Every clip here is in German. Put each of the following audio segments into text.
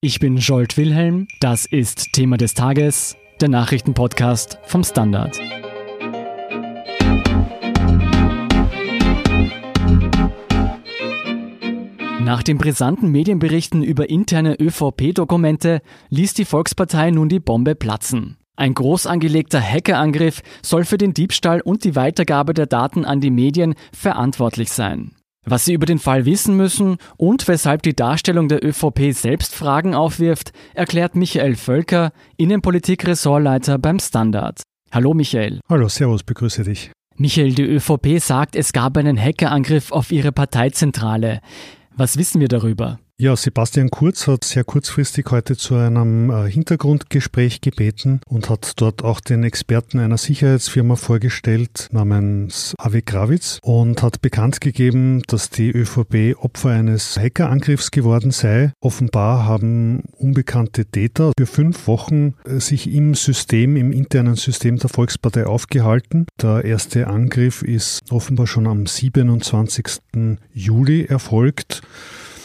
Ich bin Jolt Wilhelm, das ist Thema des Tages, der Nachrichtenpodcast vom Standard. Nach den brisanten Medienberichten über interne ÖVP-Dokumente ließ die Volkspartei nun die Bombe platzen. Ein groß angelegter Hackerangriff soll für den Diebstahl und die Weitergabe der Daten an die Medien verantwortlich sein. Was Sie über den Fall wissen müssen und weshalb die Darstellung der ÖVP selbst Fragen aufwirft, erklärt Michael Völker, Innenpolitik-Ressortleiter beim Standard. Hallo Michael. Hallo, Servus, begrüße dich. Michael, die ÖVP sagt, es gab einen Hackerangriff auf ihre Parteizentrale. Was wissen wir darüber? Ja, Sebastian Kurz hat sehr kurzfristig heute zu einem äh, Hintergrundgespräch gebeten und hat dort auch den Experten einer Sicherheitsfirma vorgestellt namens Avi Gravitz und hat bekannt gegeben, dass die ÖVP Opfer eines Hackerangriffs geworden sei. Offenbar haben unbekannte Täter für fünf Wochen äh, sich im System, im internen System der Volkspartei aufgehalten. Der erste Angriff ist offenbar schon am 27. Juli erfolgt.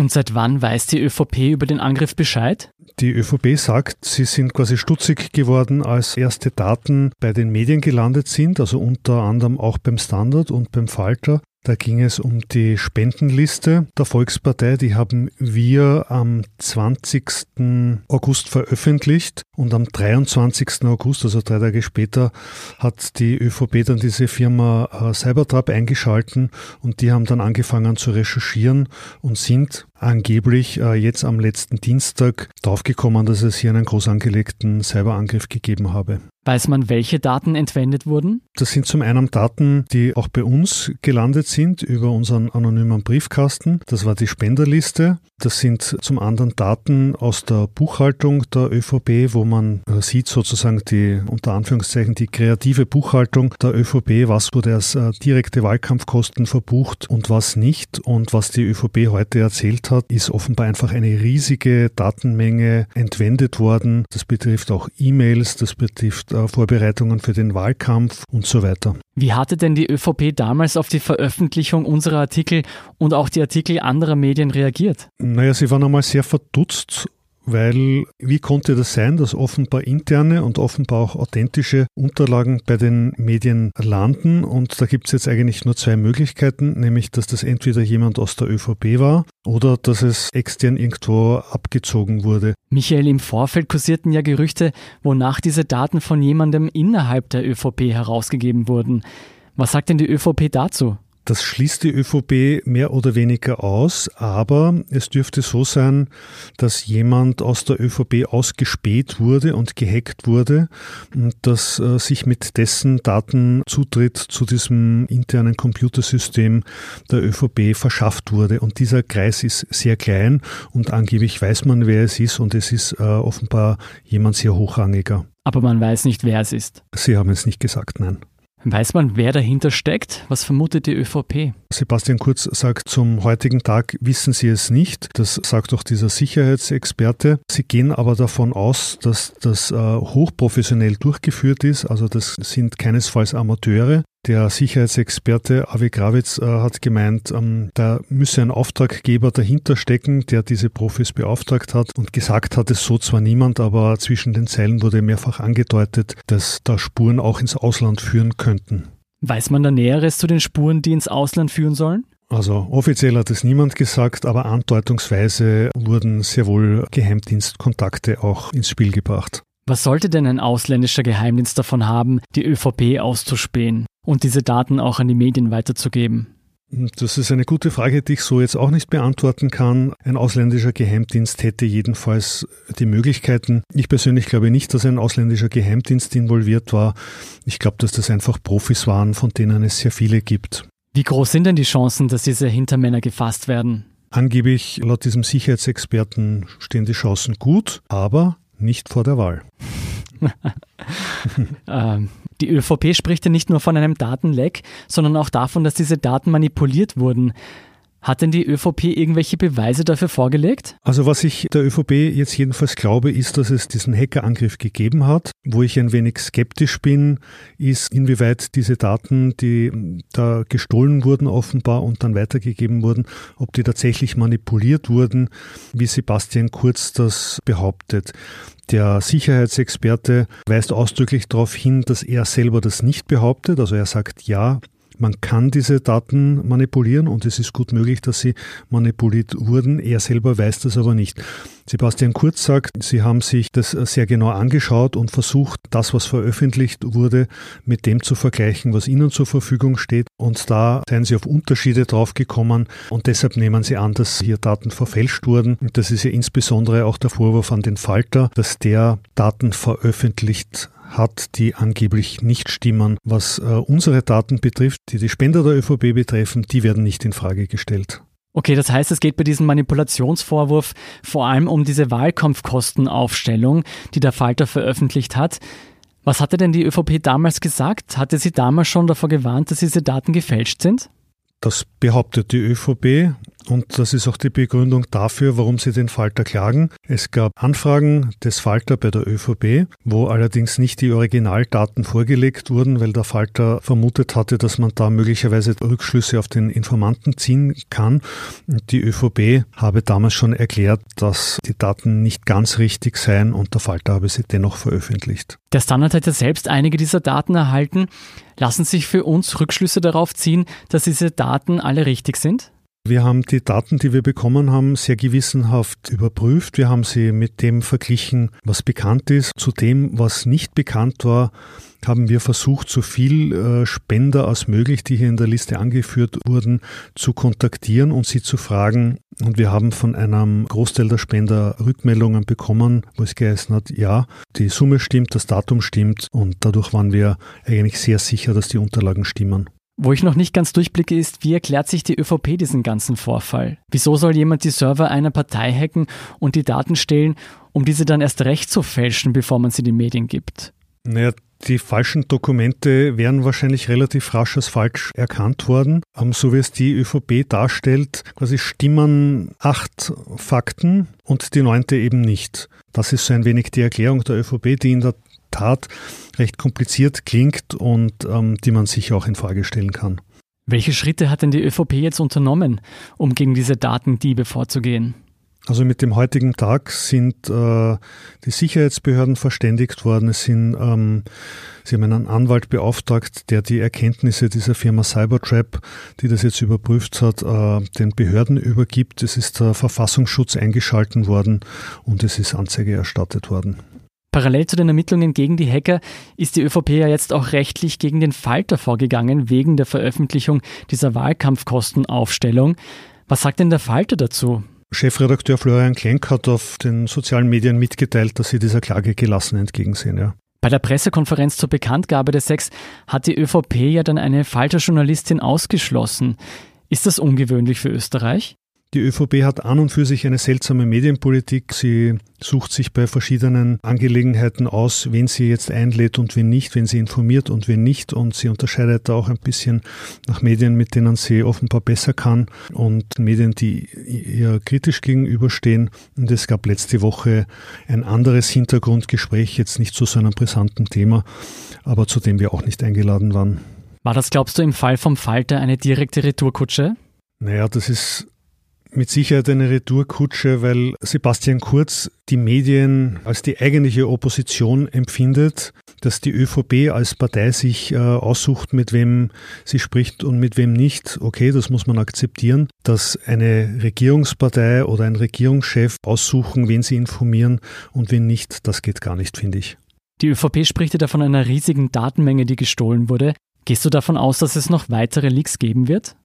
Und seit wann weiß die ÖVP über den Angriff Bescheid? Die ÖVP sagt, sie sind quasi stutzig geworden, als erste Daten bei den Medien gelandet sind, also unter anderem auch beim Standard und beim Falter. Da ging es um die Spendenliste der Volkspartei. Die haben wir am 20. August veröffentlicht und am 23. August, also drei Tage später, hat die ÖVP dann diese Firma äh, Cybertrap eingeschalten und die haben dann angefangen zu recherchieren und sind angeblich äh, jetzt am letzten Dienstag draufgekommen, dass es hier einen groß angelegten Cyberangriff gegeben habe. Weiß man, welche Daten entwendet wurden? Das sind zum einen Daten, die auch bei uns gelandet sind über unseren anonymen Briefkasten. Das war die Spenderliste. Das sind zum anderen Daten aus der Buchhaltung der ÖVP, wo man äh, sieht sozusagen die, unter Anführungszeichen, die kreative Buchhaltung der ÖVP. Was wurde als äh, direkte Wahlkampfkosten verbucht und was nicht. Und was die ÖVP heute erzählt hat, ist offenbar einfach eine riesige Datenmenge entwendet worden. Das betrifft auch E-Mails, das betrifft äh, Vorbereitungen für den Wahlkampf und so weiter. Wie hatte denn die ÖVP damals auf die Veröffentlichung unserer Artikel und auch die Artikel anderer Medien reagiert? Naja, sie waren einmal sehr verdutzt weil wie konnte das sein, dass offenbar interne und offenbar auch authentische Unterlagen bei den Medien landen? Und da gibt es jetzt eigentlich nur zwei Möglichkeiten, nämlich dass das entweder jemand aus der ÖVP war oder dass es extern irgendwo abgezogen wurde. Michael, im Vorfeld kursierten ja Gerüchte, wonach diese Daten von jemandem innerhalb der ÖVP herausgegeben wurden. Was sagt denn die ÖVP dazu? Das schließt die ÖVP mehr oder weniger aus, aber es dürfte so sein, dass jemand aus der ÖVP ausgespäht wurde und gehackt wurde und dass äh, sich mit dessen Daten Zutritt zu diesem internen Computersystem der ÖVP verschafft wurde. Und dieser Kreis ist sehr klein und angeblich weiß man, wer es ist und es ist äh, offenbar jemand sehr hochrangiger. Aber man weiß nicht, wer es ist. Sie haben es nicht gesagt, nein. Weiß man, wer dahinter steckt? Was vermutet die ÖVP? Sebastian Kurz sagt, zum heutigen Tag wissen sie es nicht. Das sagt auch dieser Sicherheitsexperte. Sie gehen aber davon aus, dass das äh, hochprofessionell durchgeführt ist. Also das sind keinesfalls Amateure. Der Sicherheitsexperte Avi Gravitz äh, hat gemeint, ähm, da müsse ein Auftraggeber dahinter stecken, der diese Profis beauftragt hat und gesagt hat es so zwar niemand, aber zwischen den Zeilen wurde mehrfach angedeutet, dass da Spuren auch ins Ausland führen könnten. Weiß man da Näheres zu den Spuren, die ins Ausland führen sollen? Also offiziell hat es niemand gesagt, aber andeutungsweise wurden sehr wohl Geheimdienstkontakte auch ins Spiel gebracht. Was sollte denn ein ausländischer Geheimdienst davon haben, die ÖVP auszuspähen? und diese Daten auch an die Medien weiterzugeben? Das ist eine gute Frage, die ich so jetzt auch nicht beantworten kann. Ein ausländischer Geheimdienst hätte jedenfalls die Möglichkeiten. Ich persönlich glaube nicht, dass ein ausländischer Geheimdienst involviert war. Ich glaube, dass das einfach Profis waren, von denen es sehr viele gibt. Wie groß sind denn die Chancen, dass diese Hintermänner gefasst werden? Angeblich, laut diesem Sicherheitsexperten, stehen die Chancen gut, aber nicht vor der Wahl. ähm, die ÖVP spricht ja nicht nur von einem Datenleck, sondern auch davon, dass diese Daten manipuliert wurden. Hat denn die ÖVP irgendwelche Beweise dafür vorgelegt? Also was ich der ÖVP jetzt jedenfalls glaube, ist, dass es diesen Hackerangriff gegeben hat. Wo ich ein wenig skeptisch bin, ist, inwieweit diese Daten, die da gestohlen wurden offenbar und dann weitergegeben wurden, ob die tatsächlich manipuliert wurden, wie Sebastian Kurz das behauptet. Der Sicherheitsexperte weist ausdrücklich darauf hin, dass er selber das nicht behauptet. Also er sagt, ja, man kann diese Daten manipulieren und es ist gut möglich, dass sie manipuliert wurden. Er selber weiß das aber nicht. Sebastian Kurz sagt, Sie haben sich das sehr genau angeschaut und versucht, das, was veröffentlicht wurde, mit dem zu vergleichen, was Ihnen zur Verfügung steht. Und da seien Sie auf Unterschiede draufgekommen und deshalb nehmen Sie an, dass hier Daten verfälscht wurden. Und das ist ja insbesondere auch der Vorwurf an den Falter, dass der Daten veröffentlicht hat, die angeblich nicht stimmen. Was äh, unsere Daten betrifft, die die Spender der ÖVP betreffen, die werden nicht in Frage gestellt. Okay, das heißt, es geht bei diesem Manipulationsvorwurf vor allem um diese Wahlkampfkostenaufstellung, die der Falter veröffentlicht hat. Was hatte denn die ÖVP damals gesagt? Hatte sie damals schon davor gewarnt, dass diese Daten gefälscht sind? Das behauptet die ÖVP und das ist auch die Begründung dafür, warum sie den Falter klagen. Es gab Anfragen des Falter bei der ÖVP, wo allerdings nicht die Originaldaten vorgelegt wurden, weil der Falter vermutet hatte, dass man da möglicherweise Rückschlüsse auf den Informanten ziehen kann. Die ÖVP habe damals schon erklärt, dass die Daten nicht ganz richtig seien und der Falter habe sie dennoch veröffentlicht. Der Standard hat ja selbst einige dieser Daten erhalten. Lassen sich für uns Rückschlüsse darauf ziehen, dass diese Daten alle richtig sind? Wir haben die Daten, die wir bekommen haben, sehr gewissenhaft überprüft. Wir haben sie mit dem verglichen, was bekannt ist. Zu dem, was nicht bekannt war, haben wir versucht, so viel äh, Spender als möglich, die hier in der Liste angeführt wurden, zu kontaktieren und sie zu fragen. Und wir haben von einem Großteil der Spender Rückmeldungen bekommen, wo es geheißen hat, ja, die Summe stimmt, das Datum stimmt und dadurch waren wir eigentlich sehr sicher, dass die Unterlagen stimmen. Wo ich noch nicht ganz durchblicke, ist, wie erklärt sich die ÖVP diesen ganzen Vorfall? Wieso soll jemand die Server einer Partei hacken und die Daten stehlen, um diese dann erst recht zu fälschen, bevor man sie den Medien gibt? Naja, die falschen Dokumente wären wahrscheinlich relativ rasch als falsch erkannt worden. Ähm, so wie es die ÖVP darstellt, quasi stimmen acht Fakten und die neunte eben nicht. Das ist so ein wenig die Erklärung der ÖVP, die in der Tat recht kompliziert klingt und ähm, die man sich auch in Frage stellen kann. Welche Schritte hat denn die ÖVP jetzt unternommen, um gegen diese Datendiebe vorzugehen? Also mit dem heutigen Tag sind äh, die Sicherheitsbehörden verständigt worden. Es sind, ähm, sie haben einen Anwalt beauftragt, der die Erkenntnisse dieser Firma Cybertrap, die das jetzt überprüft hat, äh, den Behörden übergibt. Es ist der Verfassungsschutz eingeschalten worden und es ist Anzeige erstattet worden. Parallel zu den Ermittlungen gegen die Hacker ist die ÖVP ja jetzt auch rechtlich gegen den Falter vorgegangen, wegen der Veröffentlichung dieser Wahlkampfkostenaufstellung. Was sagt denn der Falter dazu? Chefredakteur Florian Klenk hat auf den sozialen Medien mitgeteilt, dass sie dieser Klage gelassen entgegensehen. Ja. Bei der Pressekonferenz zur Bekanntgabe des Sex hat die ÖVP ja dann eine Falter-Journalistin ausgeschlossen. Ist das ungewöhnlich für Österreich? Die ÖVP hat an und für sich eine seltsame Medienpolitik. Sie sucht sich bei verschiedenen Angelegenheiten aus, wen sie jetzt einlädt und wen nicht, wen sie informiert und wen nicht. Und sie unterscheidet da auch ein bisschen nach Medien, mit denen sie offenbar besser kann und Medien, die ihr kritisch gegenüberstehen. Und es gab letzte Woche ein anderes Hintergrundgespräch, jetzt nicht zu so einem brisanten Thema, aber zu dem wir auch nicht eingeladen waren. War das, glaubst du, im Fall vom Falter eine direkte Retourkutsche? Naja, das ist mit Sicherheit eine Retourkutsche, weil Sebastian Kurz die Medien als die eigentliche Opposition empfindet, dass die ÖVP als Partei sich äh, aussucht, mit wem sie spricht und mit wem nicht. Okay, das muss man akzeptieren. Dass eine Regierungspartei oder ein Regierungschef aussuchen, wen sie informieren und wen nicht, das geht gar nicht, finde ich. Die ÖVP spricht ja von einer riesigen Datenmenge, die gestohlen wurde. Gehst du davon aus, dass es noch weitere Leaks geben wird?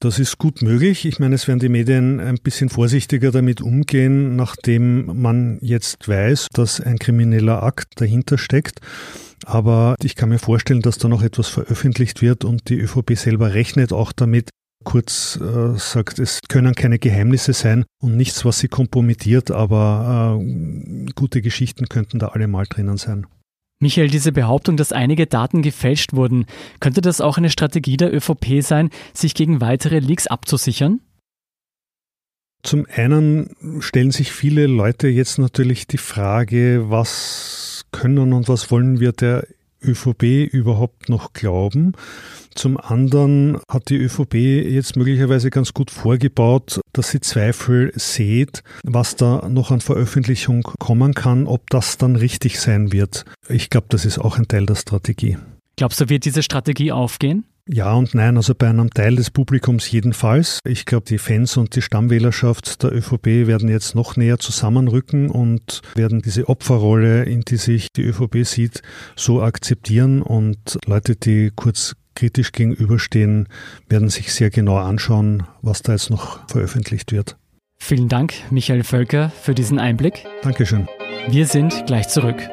Das ist gut möglich. Ich meine, es werden die Medien ein bisschen vorsichtiger damit umgehen, nachdem man jetzt weiß, dass ein krimineller Akt dahinter steckt. Aber ich kann mir vorstellen, dass da noch etwas veröffentlicht wird und die ÖVP selber rechnet auch damit. Kurz äh, sagt, es können keine Geheimnisse sein und nichts, was sie kompromittiert, aber äh, gute Geschichten könnten da alle mal drinnen sein. Michael, diese Behauptung, dass einige Daten gefälscht wurden, könnte das auch eine Strategie der ÖVP sein, sich gegen weitere Leaks abzusichern? Zum einen stellen sich viele Leute jetzt natürlich die Frage, was können und was wollen wir der ÖVP überhaupt noch glauben? Zum anderen hat die ÖVP jetzt möglicherweise ganz gut vorgebaut, dass sie Zweifel sieht, was da noch an Veröffentlichung kommen kann, ob das dann richtig sein wird. Ich glaube, das ist auch ein Teil der Strategie. Glaubst du, wird diese Strategie aufgehen? Ja und nein, also bei einem Teil des Publikums jedenfalls. Ich glaube, die Fans und die Stammwählerschaft der ÖVP werden jetzt noch näher zusammenrücken und werden diese Opferrolle, in die sich die ÖVP sieht, so akzeptieren und Leute, die kurz kritisch gegenüberstehen, werden sich sehr genau anschauen, was da jetzt noch veröffentlicht wird. Vielen Dank, Michael Völker, für diesen Einblick. Dankeschön. Wir sind gleich zurück.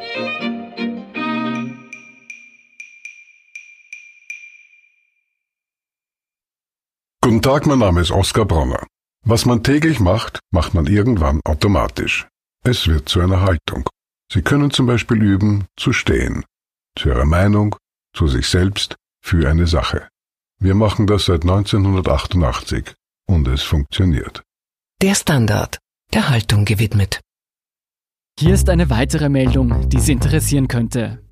Guten Tag, mein Name ist Oskar Bronner. Was man täglich macht, macht man irgendwann automatisch. Es wird zu einer Haltung. Sie können zum Beispiel üben, zu stehen. Zu Ihrer Meinung, zu sich selbst, für eine Sache. Wir machen das seit 1988 und es funktioniert. Der Standard, der Haltung gewidmet. Hier ist eine weitere Meldung, die Sie interessieren könnte.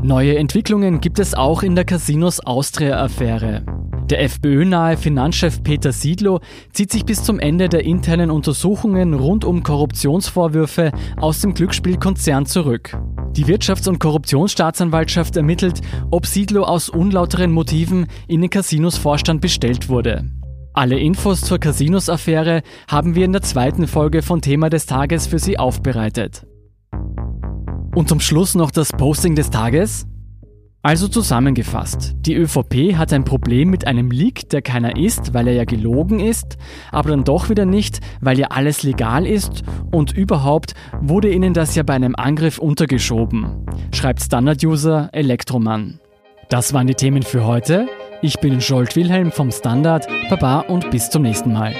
Neue Entwicklungen gibt es auch in der Casinos Austria-Affäre. Der FPÖ-nahe Finanzchef Peter Siedlow zieht sich bis zum Ende der internen Untersuchungen rund um Korruptionsvorwürfe aus dem Glücksspielkonzern zurück. Die Wirtschafts- und Korruptionsstaatsanwaltschaft ermittelt, ob Siedlow aus unlauteren Motiven in den Casinos Vorstand bestellt wurde. Alle Infos zur Casinos-Affäre haben wir in der zweiten Folge von Thema des Tages für Sie aufbereitet. Und zum Schluss noch das Posting des Tages. Also zusammengefasst, die ÖVP hat ein Problem mit einem Leak, der keiner ist, weil er ja gelogen ist, aber dann doch wieder nicht, weil ja alles legal ist und überhaupt wurde ihnen das ja bei einem Angriff untergeschoben, schreibt Standard-User Elektroman. Das waren die Themen für heute. Ich bin Scholt Wilhelm vom Standard. Baba und bis zum nächsten Mal.